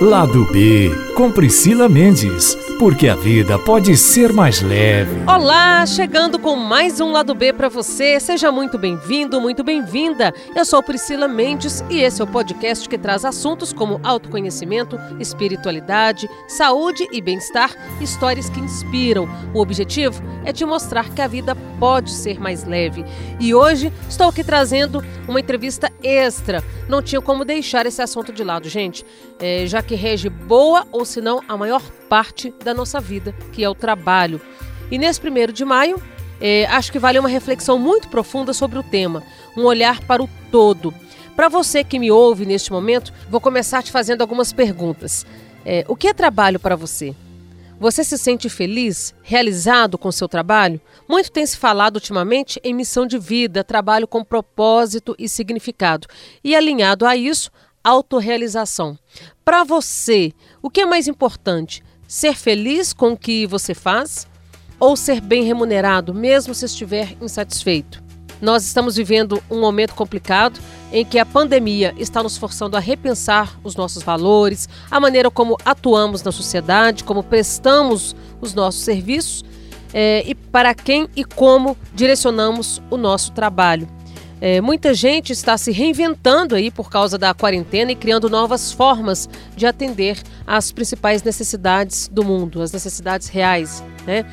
Lado B, com Priscila Mendes, porque a vida pode ser mais leve. Olá, chegando com mais um Lado B para você. Seja muito bem-vindo, muito bem-vinda. Eu sou Priscila Mendes e esse é o podcast que traz assuntos como autoconhecimento, espiritualidade, saúde e bem-estar, histórias que inspiram. O objetivo é te mostrar que a vida pode ser mais leve. E hoje estou aqui trazendo uma entrevista extra. Não tinha como deixar esse assunto de lado, gente, é, já que rege boa ou se não a maior parte da nossa vida, que é o trabalho. E nesse primeiro de maio, é, acho que vale uma reflexão muito profunda sobre o tema, um olhar para o todo. Para você que me ouve neste momento, vou começar te fazendo algumas perguntas. É, o que é trabalho para você? Você se sente feliz, realizado com seu trabalho? Muito tem se falado ultimamente em missão de vida, trabalho com propósito e significado. E alinhado a isso, autorrealização. Para você, o que é mais importante? Ser feliz com o que você faz ou ser bem remunerado, mesmo se estiver insatisfeito? Nós estamos vivendo um momento complicado em que a pandemia está nos forçando a repensar os nossos valores, a maneira como atuamos na sociedade, como prestamos os nossos serviços é, e para quem e como direcionamos o nosso trabalho. É, muita gente está se reinventando aí por causa da quarentena e criando novas formas de atender às principais necessidades do mundo, as necessidades reais, né?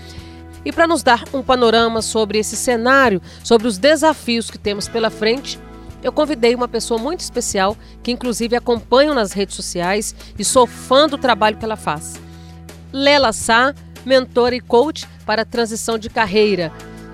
E para nos dar um panorama sobre esse cenário, sobre os desafios que temos pela frente, eu convidei uma pessoa muito especial que inclusive acompanho nas redes sociais e sou fã do trabalho que ela faz. Lela Sá, mentora e coach para transição de carreira,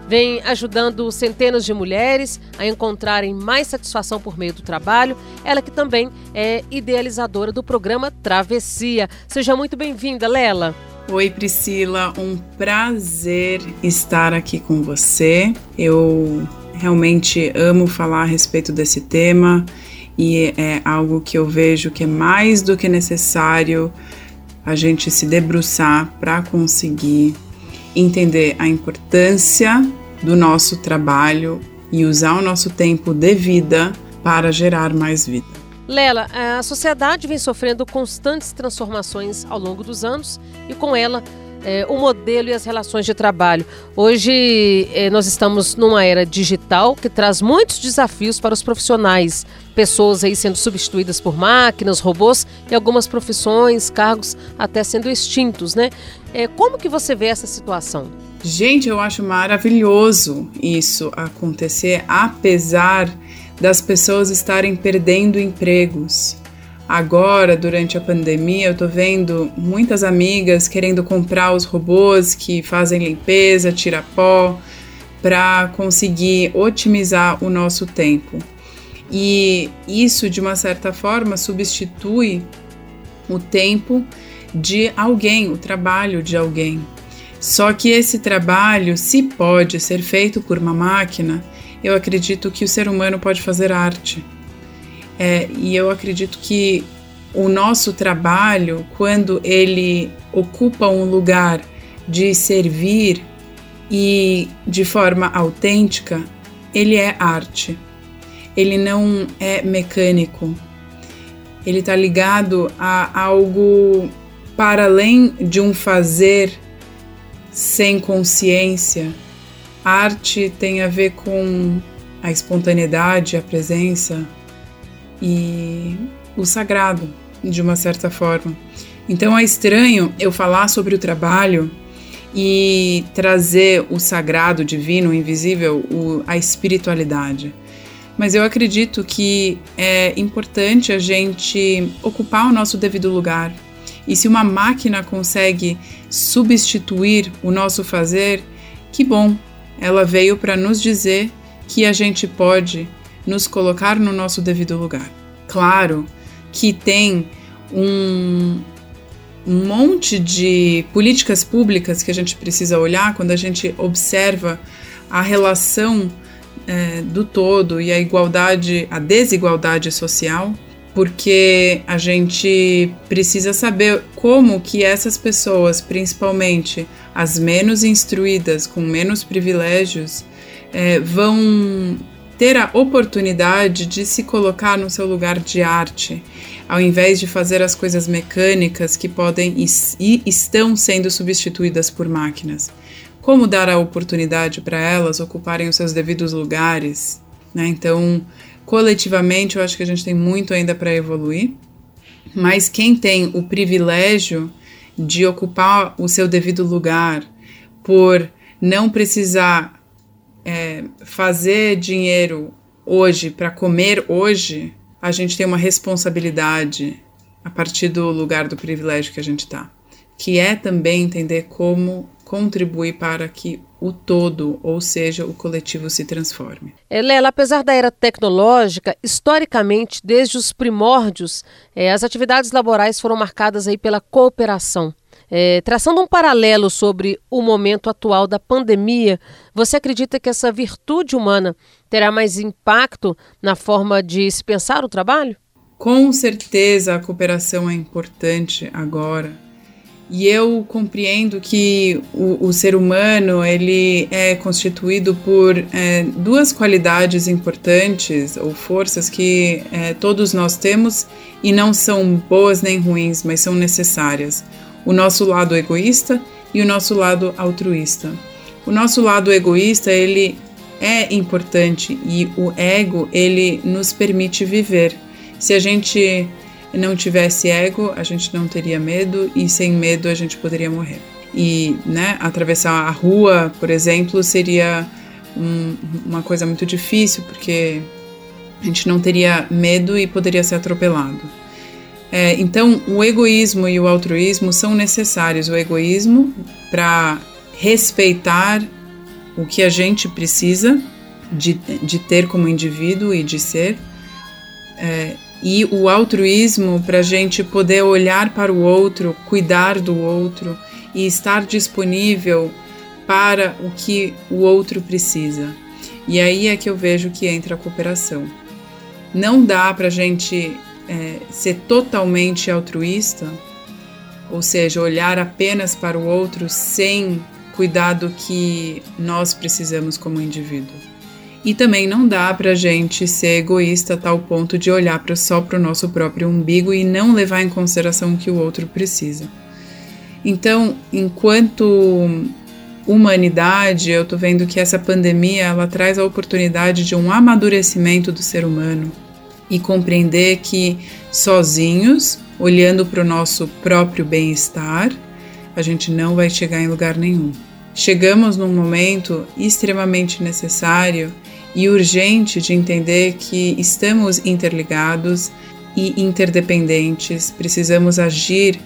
vem ajudando centenas de mulheres a encontrarem mais satisfação por meio do trabalho. Ela que também é idealizadora do programa Travessia. Seja muito bem-vinda, Lela. Oi, Priscila, um prazer estar aqui com você. Eu realmente amo falar a respeito desse tema e é algo que eu vejo que é mais do que necessário a gente se debruçar para conseguir entender a importância do nosso trabalho e usar o nosso tempo de vida para gerar mais vida. Lela, a sociedade vem sofrendo constantes transformações ao longo dos anos e com ela é, o modelo e as relações de trabalho. Hoje é, nós estamos numa era digital que traz muitos desafios para os profissionais. Pessoas aí sendo substituídas por máquinas, robôs e algumas profissões, cargos até sendo extintos, né? É, como que você vê essa situação? Gente, eu acho maravilhoso isso acontecer, apesar das pessoas estarem perdendo empregos. Agora, durante a pandemia, eu tô vendo muitas amigas querendo comprar os robôs que fazem limpeza, tira pó, para conseguir otimizar o nosso tempo. E isso, de uma certa forma, substitui o tempo de alguém, o trabalho de alguém. Só que esse trabalho, se pode ser feito por uma máquina, eu acredito que o ser humano pode fazer arte. É, e eu acredito que o nosso trabalho, quando ele ocupa um lugar de servir e de forma autêntica, ele é arte. Ele não é mecânico. Ele está ligado a algo para além de um fazer sem consciência. A arte tem a ver com a espontaneidade, a presença, e o sagrado, de uma certa forma. Então é estranho eu falar sobre o trabalho e trazer o sagrado, divino, o invisível, o, a espiritualidade. Mas eu acredito que é importante a gente ocupar o nosso devido lugar. E se uma máquina consegue substituir o nosso fazer, que bom! Ela veio para nos dizer que a gente pode nos colocar no nosso devido lugar. Claro que tem um, um monte de políticas públicas que a gente precisa olhar quando a gente observa a relação é, do todo e a igualdade, a desigualdade social, porque a gente precisa saber como que essas pessoas, principalmente as menos instruídas, com menos privilégios, é, vão ter a oportunidade de se colocar no seu lugar de arte, ao invés de fazer as coisas mecânicas que podem e estão sendo substituídas por máquinas. Como dar a oportunidade para elas ocuparem os seus devidos lugares? Né? Então, coletivamente, eu acho que a gente tem muito ainda para evoluir, mas quem tem o privilégio de ocupar o seu devido lugar por não precisar é, fazer dinheiro hoje para comer hoje, a gente tem uma responsabilidade a partir do lugar do privilégio que a gente está, que é também entender como contribuir para que o todo, ou seja, o coletivo se transforme. É, Lela, apesar da era tecnológica, historicamente, desde os primórdios, é, as atividades laborais foram marcadas aí pela cooperação. É, traçando um paralelo sobre o momento atual da pandemia, você acredita que essa virtude humana terá mais impacto na forma de se pensar o trabalho? Com certeza a cooperação é importante agora. E eu compreendo que o, o ser humano ele é constituído por é, duas qualidades importantes ou forças que é, todos nós temos e não são boas nem ruins, mas são necessárias o nosso lado egoísta e o nosso lado altruísta. O nosso lado egoísta, ele é importante e o ego, ele nos permite viver. Se a gente não tivesse ego, a gente não teria medo e sem medo a gente poderia morrer. E, né, atravessar a rua, por exemplo, seria um, uma coisa muito difícil porque a gente não teria medo e poderia ser atropelado. É, então, o egoísmo e o altruísmo são necessários. O egoísmo para respeitar o que a gente precisa de, de ter como indivíduo e de ser, é, e o altruísmo para a gente poder olhar para o outro, cuidar do outro e estar disponível para o que o outro precisa. E aí é que eu vejo que entra a cooperação. Não dá para a gente é, ser totalmente altruísta, ou seja, olhar apenas para o outro sem cuidar do que nós precisamos como indivíduo. E também não dá para gente ser egoísta a tal ponto de olhar pra, só para o nosso próprio umbigo e não levar em consideração o que o outro precisa. Então, enquanto humanidade, eu estou vendo que essa pandemia ela traz a oportunidade de um amadurecimento do ser humano, e compreender que sozinhos, olhando para o nosso próprio bem-estar, a gente não vai chegar em lugar nenhum. Chegamos num momento extremamente necessário e urgente de entender que estamos interligados e interdependentes, precisamos agir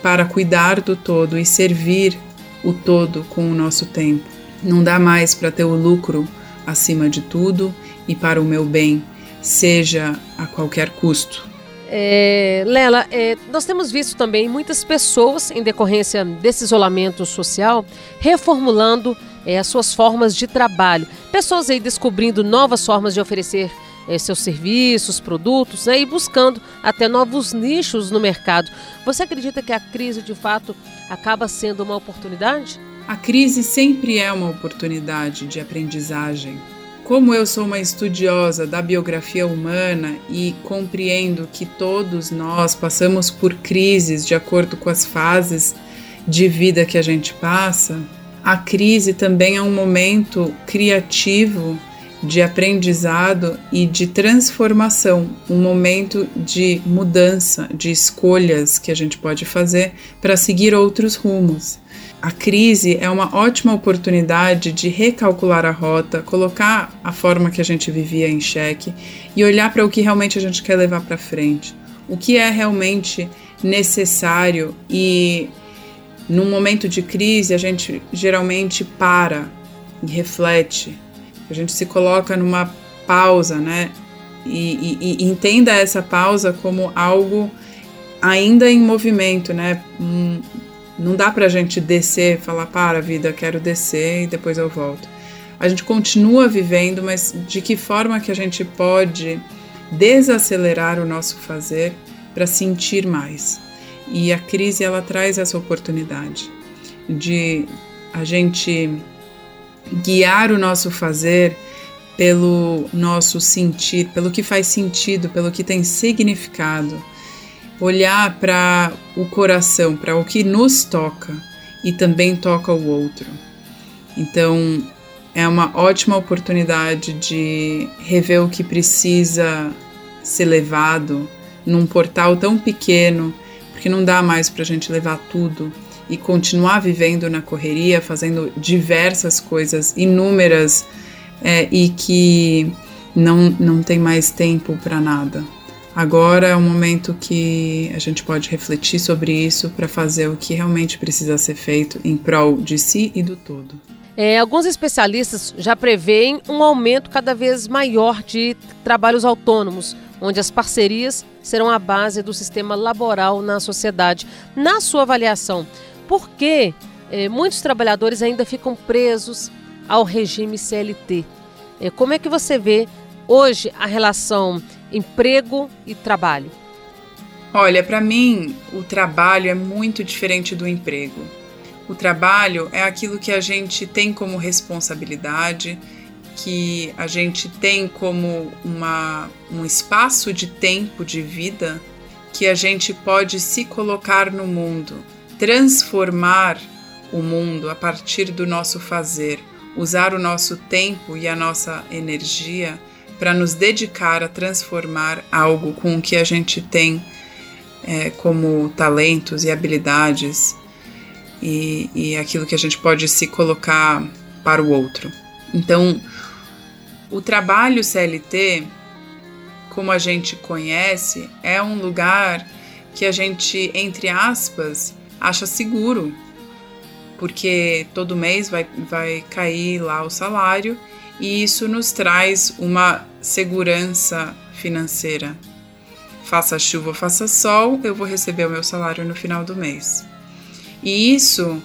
para cuidar do todo e servir o todo com o nosso tempo. Não dá mais para ter o lucro acima de tudo e para o meu bem seja a qualquer custo. É, Lela, é, nós temos visto também muitas pessoas, em decorrência desse isolamento social, reformulando é, as suas formas de trabalho. Pessoas aí descobrindo novas formas de oferecer é, seus serviços, produtos né, e buscando até novos nichos no mercado. Você acredita que a crise de fato acaba sendo uma oportunidade? A crise sempre é uma oportunidade de aprendizagem. Como eu sou uma estudiosa da biografia humana e compreendo que todos nós passamos por crises de acordo com as fases de vida que a gente passa, a crise também é um momento criativo de aprendizado e de transformação, um momento de mudança, de escolhas que a gente pode fazer para seguir outros rumos. A crise é uma ótima oportunidade de recalcular a rota, colocar a forma que a gente vivia em xeque e olhar para o que realmente a gente quer levar para frente. O que é realmente necessário e num momento de crise a gente geralmente para e reflete, a gente se coloca numa pausa, né? E, e, e entenda essa pausa como algo ainda em movimento, né? Um, não dá para a gente descer, falar para vida, quero descer e depois eu volto. A gente continua vivendo, mas de que forma que a gente pode desacelerar o nosso fazer para sentir mais? E a crise ela traz essa oportunidade de a gente guiar o nosso fazer pelo nosso sentir, pelo que faz sentido, pelo que tem significado olhar para o coração, para o que nos toca e também toca o outro. Então, é uma ótima oportunidade de rever o que precisa ser levado num portal tão pequeno, porque não dá mais para a gente levar tudo e continuar vivendo na correria, fazendo diversas coisas, inúmeras, é, e que não, não tem mais tempo para nada. Agora é o momento que a gente pode refletir sobre isso para fazer o que realmente precisa ser feito em prol de si e do todo. É, alguns especialistas já preveem um aumento cada vez maior de trabalhos autônomos, onde as parcerias serão a base do sistema laboral na sociedade. Na sua avaliação, por que é, muitos trabalhadores ainda ficam presos ao regime CLT? É, como é que você vê hoje a relação emprego e trabalho? Olha, para mim, o trabalho é muito diferente do emprego. O trabalho é aquilo que a gente tem como responsabilidade, que a gente tem como uma, um espaço de tempo de vida que a gente pode se colocar no mundo, transformar o mundo a partir do nosso fazer, usar o nosso tempo e a nossa energia para nos dedicar a transformar algo com o que a gente tem é, como talentos e habilidades e, e aquilo que a gente pode se colocar para o outro. Então, o trabalho CLT, como a gente conhece, é um lugar que a gente, entre aspas, acha seguro, porque todo mês vai, vai cair lá o salário e isso nos traz uma segurança financeira. Faça chuva, faça sol, eu vou receber o meu salário no final do mês. E isso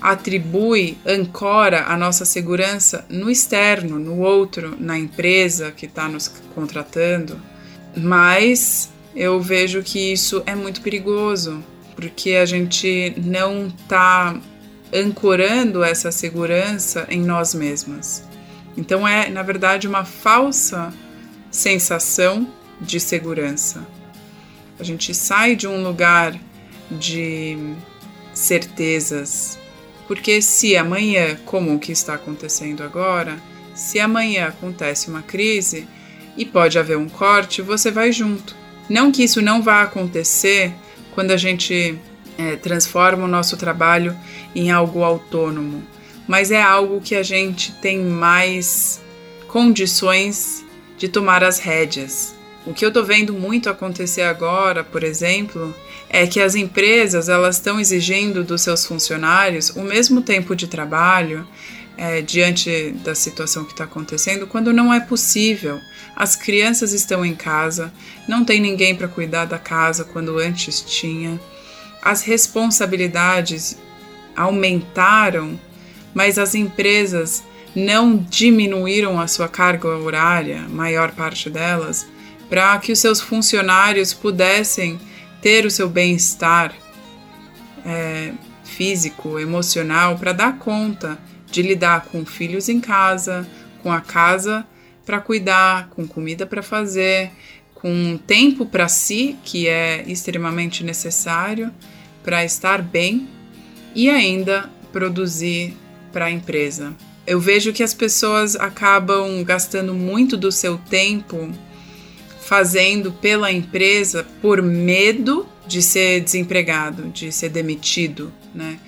atribui, ancora a nossa segurança no externo, no outro, na empresa que está nos contratando. Mas eu vejo que isso é muito perigoso, porque a gente não está ancorando essa segurança em nós mesmas. Então é, na verdade, uma falsa sensação de segurança. A gente sai de um lugar de certezas. Porque se amanhã, como o que está acontecendo agora, se amanhã acontece uma crise e pode haver um corte, você vai junto. Não que isso não vá acontecer quando a gente é, transforma o nosso trabalho em algo autônomo, mas é algo que a gente tem mais condições de tomar as rédeas. O que eu estou vendo muito acontecer agora, por exemplo, é que as empresas elas estão exigindo dos seus funcionários o mesmo tempo de trabalho é, diante da situação que está acontecendo, quando não é possível. As crianças estão em casa, não tem ninguém para cuidar da casa quando antes tinha. As responsabilidades aumentaram, mas as empresas não diminuíram a sua carga horária, maior parte delas, para que os seus funcionários pudessem ter o seu bem-estar é, físico, emocional, para dar conta de lidar com filhos em casa, com a casa para cuidar, com comida para fazer, com tempo para si, que é extremamente necessário para estar bem e ainda produzir para a empresa. Eu vejo que as pessoas acabam gastando muito do seu tempo fazendo pela empresa por medo de ser desempregado, de ser demitido, né?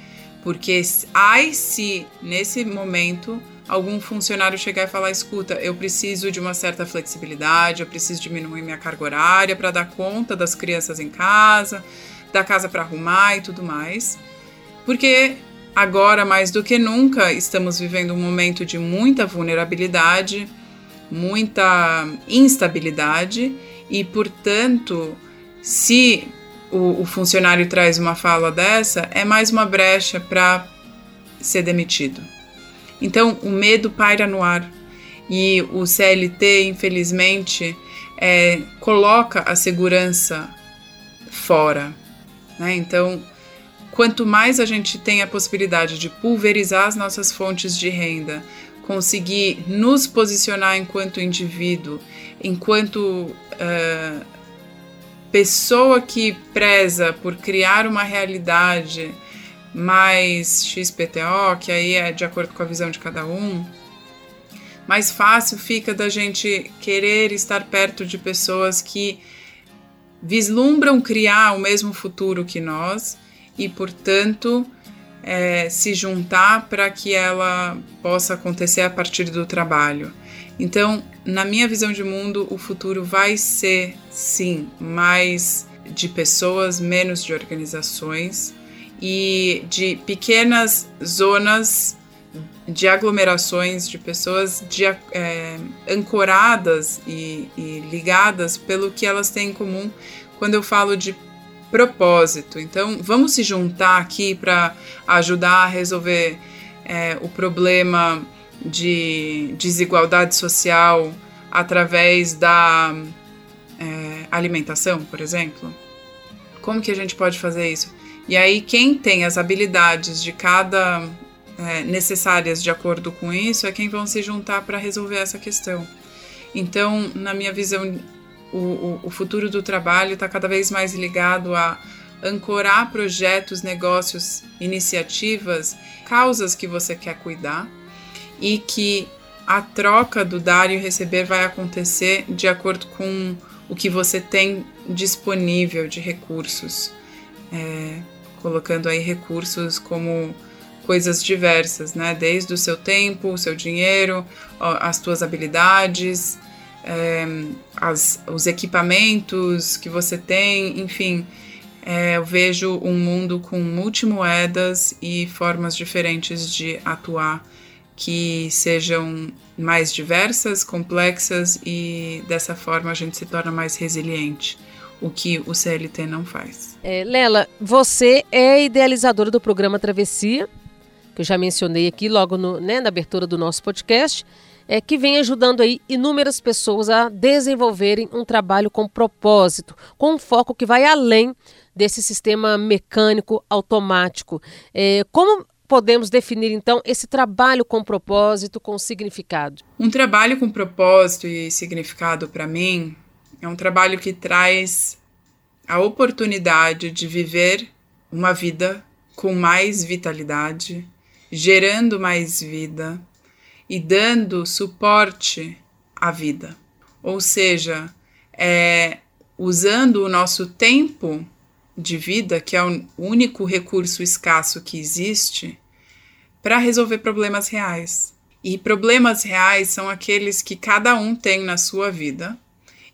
Porque ai se nesse momento algum funcionário chegar e falar: escuta, eu preciso de uma certa flexibilidade, eu preciso diminuir minha carga horária para dar conta das crianças em casa, da casa para arrumar e tudo mais. Porque agora, mais do que nunca, estamos vivendo um momento de muita vulnerabilidade muita instabilidade e, portanto, se o, o funcionário traz uma fala dessa, é mais uma brecha para ser demitido. Então, o medo paira no ar e o CLT, infelizmente, é, coloca a segurança fora. Né? Então, quanto mais a gente tem a possibilidade de pulverizar as nossas fontes de renda, conseguir nos posicionar enquanto indivíduo, enquanto uh, pessoa que preza por criar uma realidade mais XPTO, que aí é de acordo com a visão de cada um, mais fácil fica da gente querer estar perto de pessoas que vislumbram criar o mesmo futuro que nós e, portanto, é, se juntar para que ela possa acontecer a partir do trabalho. Então, na minha visão de mundo, o futuro vai ser, sim, mais de pessoas, menos de organizações e de pequenas zonas de aglomerações de pessoas de, é, ancoradas e, e ligadas pelo que elas têm em comum quando eu falo de propósito. Então, vamos se juntar aqui para ajudar a resolver é, o problema de desigualdade social através da é, alimentação, por exemplo? Como que a gente pode fazer isso? E aí, quem tem as habilidades de cada é, necessárias de acordo com isso é quem vão se juntar para resolver essa questão. Então, na minha visão, o, o, futuro do trabalho está cada vez mais ligado a ancorar projetos, negócios, iniciativas, causas que você quer cuidar e que a troca do dar e receber vai acontecer de acordo com o que você tem disponível de recursos, é, colocando aí recursos como coisas diversas, né? Desde o seu tempo, o seu dinheiro, as tuas habilidades, é, as, os equipamentos que você tem, enfim. É, eu vejo um mundo com multimoedas e formas diferentes de atuar que sejam mais diversas, complexas e dessa forma a gente se torna mais resiliente, o que o CLT não faz. É, Lela, você é idealizadora do programa Travessia, que eu já mencionei aqui logo no, né, na abertura do nosso podcast, é, que vem ajudando aí inúmeras pessoas a desenvolverem um trabalho com propósito, com um foco que vai além desse sistema mecânico automático. É, como podemos definir então esse trabalho com propósito, com significado? Um trabalho com propósito e significado para mim é um trabalho que traz a oportunidade de viver uma vida com mais vitalidade, gerando mais vida e dando suporte à vida. Ou seja, é, usando o nosso tempo de vida, que é o único recurso escasso que existe, para resolver problemas reais. E problemas reais são aqueles que cada um tem na sua vida,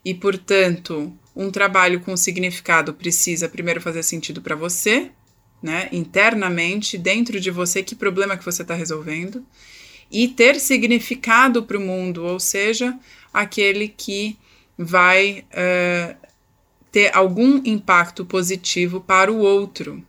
e portanto, um trabalho com significado precisa primeiro fazer sentido para você, né, internamente, dentro de você, que problema que você está resolvendo, e ter significado para o mundo, ou seja, aquele que vai uh, ter algum impacto positivo para o outro.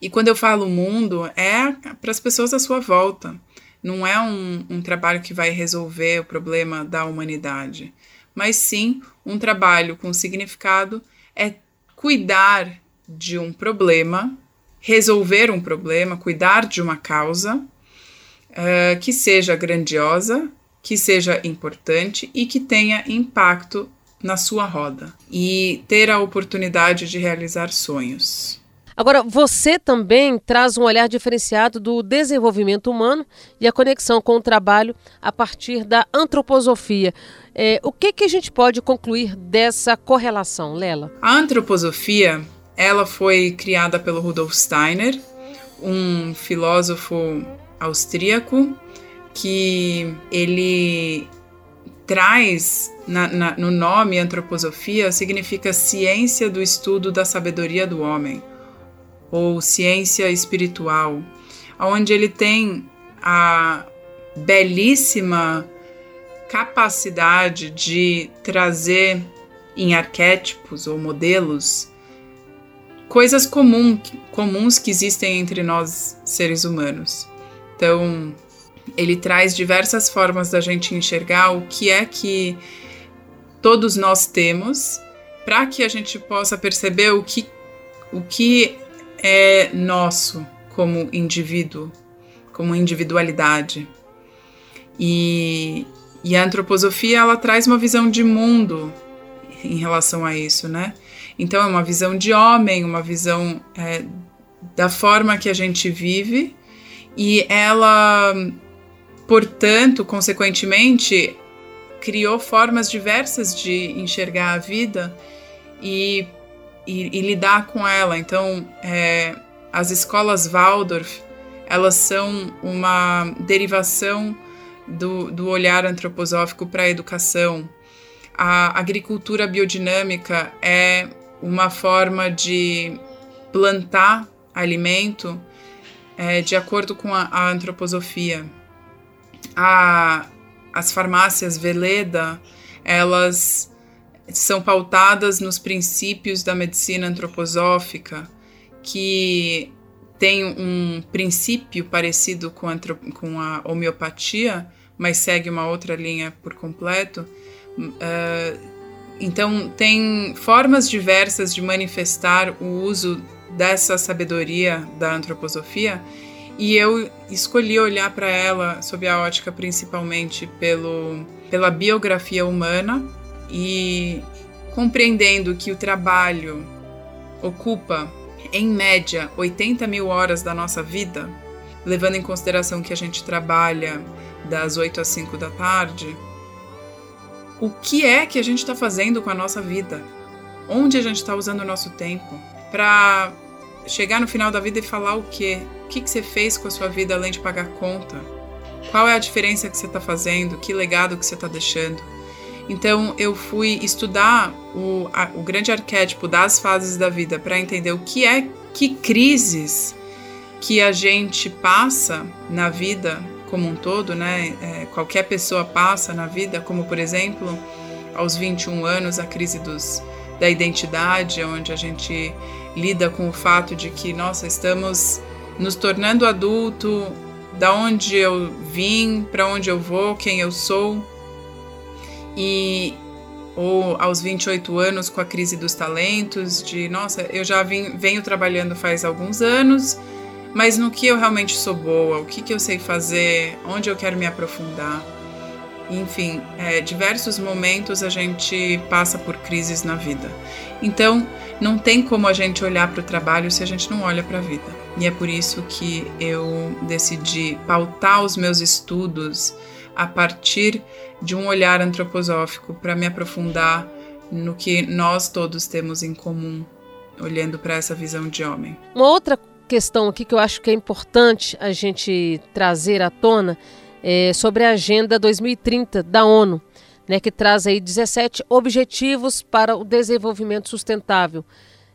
E quando eu falo mundo, é para as pessoas à sua volta. Não é um, um trabalho que vai resolver o problema da humanidade, mas sim um trabalho com significado é cuidar de um problema, resolver um problema, cuidar de uma causa uh, que seja grandiosa, que seja importante e que tenha impacto na sua roda e ter a oportunidade de realizar sonhos. Agora, você também traz um olhar diferenciado do desenvolvimento humano e a conexão com o trabalho a partir da antroposofia. É, o que, que a gente pode concluir dessa correlação, Lela? A antroposofia ela foi criada pelo Rudolf Steiner, um filósofo austríaco que ele traz na, na, no nome antroposofia significa ciência do estudo da sabedoria do homem ou ciência espiritual, onde ele tem a belíssima capacidade de trazer em arquétipos ou modelos coisas comum, comuns que existem entre nós seres humanos. Então, ele traz diversas formas da gente enxergar o que é que todos nós temos para que a gente possa perceber o que, o que é nosso como indivíduo, como individualidade. E, e a antroposofia ela traz uma visão de mundo em relação a isso, né? Então é uma visão de homem, uma visão é, da forma que a gente vive e ela, portanto, consequentemente, criou formas diversas de enxergar a vida e, e, e lidar com ela. Então, é, as escolas Waldorf, elas são uma derivação do, do olhar antroposófico para a educação. A agricultura biodinâmica é uma forma de plantar alimento é, de acordo com a, a antroposofia. A, as farmácias Veleda, elas são pautadas nos princípios da medicina antroposófica, que tem um princípio parecido com a, com a homeopatia, mas segue uma outra linha por completo. Uh, então, tem formas diversas de manifestar o uso dessa sabedoria da antroposofia e eu escolhi olhar para ela sob a ótica principalmente pelo, pela biografia humana e compreendendo que o trabalho ocupa, em média, 80 mil horas da nossa vida, levando em consideração que a gente trabalha das 8 às 5 da tarde, o que é que a gente está fazendo com a nossa vida? Onde a gente está usando o nosso tempo? Para chegar no final da vida e falar o quê? O que, que você fez com a sua vida além de pagar conta? Qual é a diferença que você está fazendo? Que legado que você está deixando? Então eu fui estudar o, a, o grande arquétipo das fases da vida para entender o que é que crises que a gente passa na vida como um todo, né? É, qualquer pessoa passa na vida, como por exemplo, aos 21 anos, a crise dos, da identidade, onde a gente lida com o fato de que, nossa, estamos nos tornando adulto, da onde eu vim, para onde eu vou, quem eu sou. E ou aos 28 anos com a crise dos talentos, de nossa, eu já vim, venho trabalhando faz alguns anos, mas no que eu realmente sou boa, o que, que eu sei fazer, onde eu quero me aprofundar. Enfim, é, diversos momentos a gente passa por crises na vida. Então, não tem como a gente olhar para o trabalho se a gente não olha para a vida. E é por isso que eu decidi pautar os meus estudos a partir de um olhar antroposófico para me aprofundar no que nós todos temos em comum, olhando para essa visão de homem. Uma outra questão aqui que eu acho que é importante a gente trazer à tona é sobre a Agenda 2030 da ONU, né, que traz aí 17 objetivos para o desenvolvimento sustentável.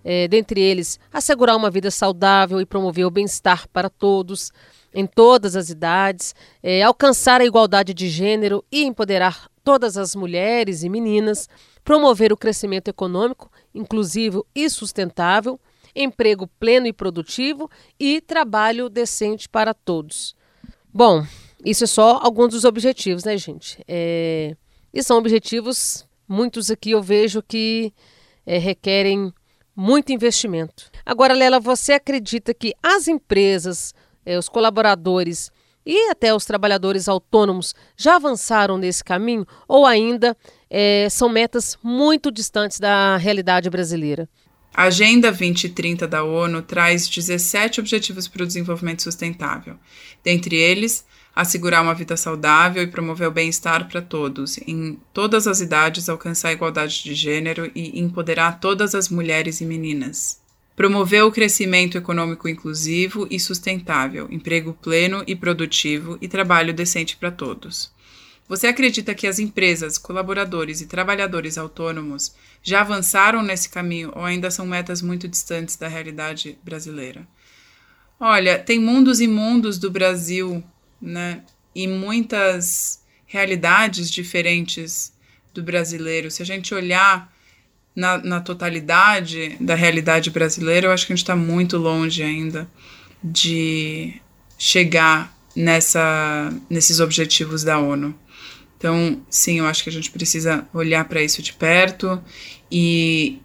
É, dentre eles, assegurar uma vida saudável e promover o bem-estar para todos, em todas as idades, é, alcançar a igualdade de gênero e empoderar todas as mulheres e meninas, promover o crescimento econômico, inclusivo e sustentável, emprego pleno e produtivo e trabalho decente para todos. Bom, isso é só alguns dos objetivos, né, gente? É... E são objetivos, muitos aqui eu vejo que é, requerem muito investimento. Agora, Lela, você acredita que as empresas, é, os colaboradores e até os trabalhadores autônomos já avançaram nesse caminho ou ainda é, são metas muito distantes da realidade brasileira? A Agenda 2030 da ONU traz 17 Objetivos para o Desenvolvimento Sustentável. Dentre eles, assegurar uma vida saudável e promover o bem-estar para todos, em todas as idades, alcançar a igualdade de gênero e empoderar todas as mulheres e meninas. Promover o crescimento econômico inclusivo e sustentável, emprego pleno e produtivo e trabalho decente para todos. Você acredita que as empresas, colaboradores e trabalhadores autônomos já avançaram nesse caminho ou ainda são metas muito distantes da realidade brasileira? Olha, tem mundos e mundos do Brasil, né? E muitas realidades diferentes do brasileiro. Se a gente olhar na, na totalidade da realidade brasileira, eu acho que a gente está muito longe ainda de chegar nessa, nesses objetivos da ONU. Então, sim, eu acho que a gente precisa olhar para isso de perto e,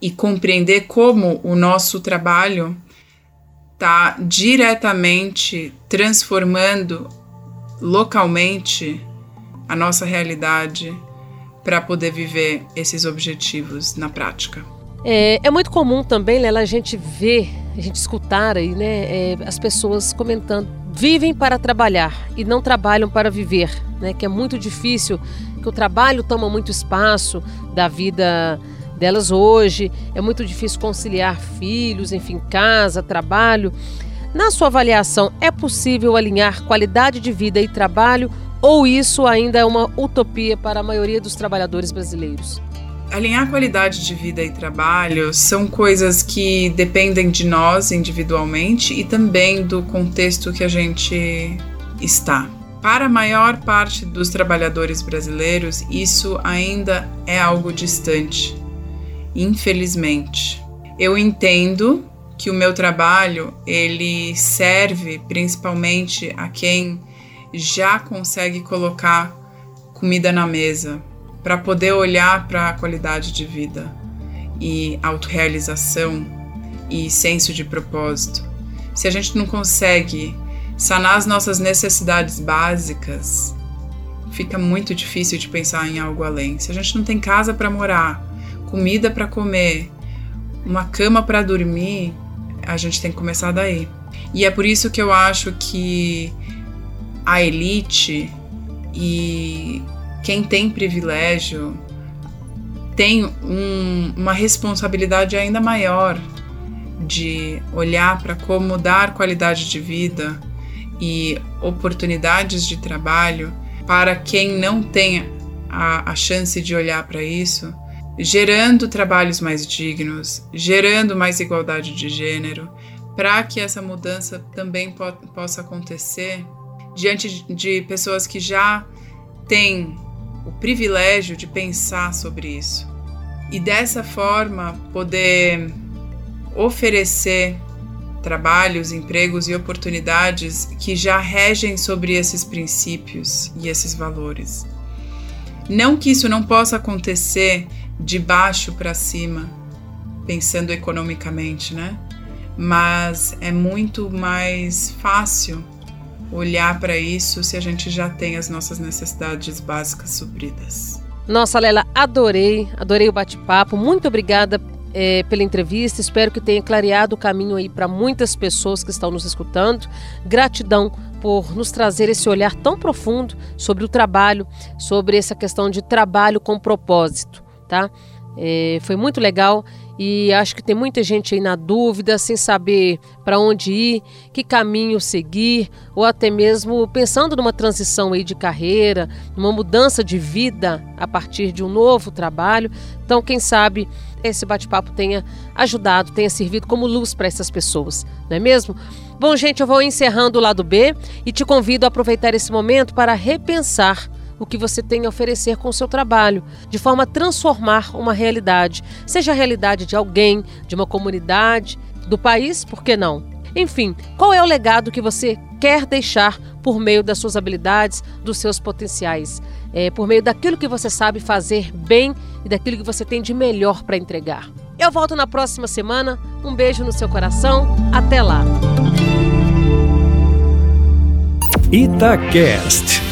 e compreender como o nosso trabalho está diretamente transformando localmente a nossa realidade, para poder viver esses objetivos na prática. É, é, muito comum também, Lela, a gente ver, a gente escutar aí, né, é, as pessoas comentando, vivem para trabalhar e não trabalham para viver, né, que é muito difícil, que o trabalho toma muito espaço da vida delas hoje, é muito difícil conciliar filhos, enfim, casa, trabalho. Na sua avaliação, é possível alinhar qualidade de vida e trabalho ou isso ainda é uma utopia para a maioria dos trabalhadores brasileiros? Alinhar qualidade de vida e trabalho são coisas que dependem de nós individualmente e também do contexto que a gente está. Para a maior parte dos trabalhadores brasileiros, isso ainda é algo distante, infelizmente. Eu entendo que o meu trabalho ele serve principalmente a quem já consegue colocar comida na mesa, para poder olhar para a qualidade de vida e autorrealização e senso de propósito. Se a gente não consegue sanar as nossas necessidades básicas, fica muito difícil de pensar em algo além. Se a gente não tem casa para morar, comida para comer, uma cama para dormir, a gente tem que começar daí. E é por isso que eu acho que a elite e quem tem privilégio tem um, uma responsabilidade ainda maior de olhar para como dar qualidade de vida e oportunidades de trabalho para quem não tem a, a chance de olhar para isso, gerando trabalhos mais dignos, gerando mais igualdade de gênero, para que essa mudança também po possa acontecer diante de pessoas que já têm o privilégio de pensar sobre isso. E dessa forma poder oferecer trabalhos, empregos e oportunidades que já regem sobre esses princípios e esses valores. Não que isso não possa acontecer de baixo para cima, pensando economicamente, né? Mas é muito mais fácil olhar para isso se a gente já tem as nossas necessidades básicas supridas. Nossa, Lela, adorei, adorei o bate-papo. Muito obrigada é, pela entrevista. Espero que tenha clareado o caminho aí para muitas pessoas que estão nos escutando. Gratidão por nos trazer esse olhar tão profundo sobre o trabalho, sobre essa questão de trabalho com propósito, tá? É, foi muito legal e acho que tem muita gente aí na dúvida, sem saber para onde ir, que caminho seguir, ou até mesmo pensando numa transição aí de carreira, numa mudança de vida a partir de um novo trabalho. Então, quem sabe esse bate-papo tenha ajudado, tenha servido como luz para essas pessoas, não é mesmo? Bom, gente, eu vou encerrando o lado B e te convido a aproveitar esse momento para repensar o que você tem a oferecer com o seu trabalho, de forma a transformar uma realidade, seja a realidade de alguém, de uma comunidade, do país, por que não? Enfim, qual é o legado que você quer deixar por meio das suas habilidades, dos seus potenciais, é, por meio daquilo que você sabe fazer bem e daquilo que você tem de melhor para entregar? Eu volto na próxima semana. Um beijo no seu coração. Até lá. Itacast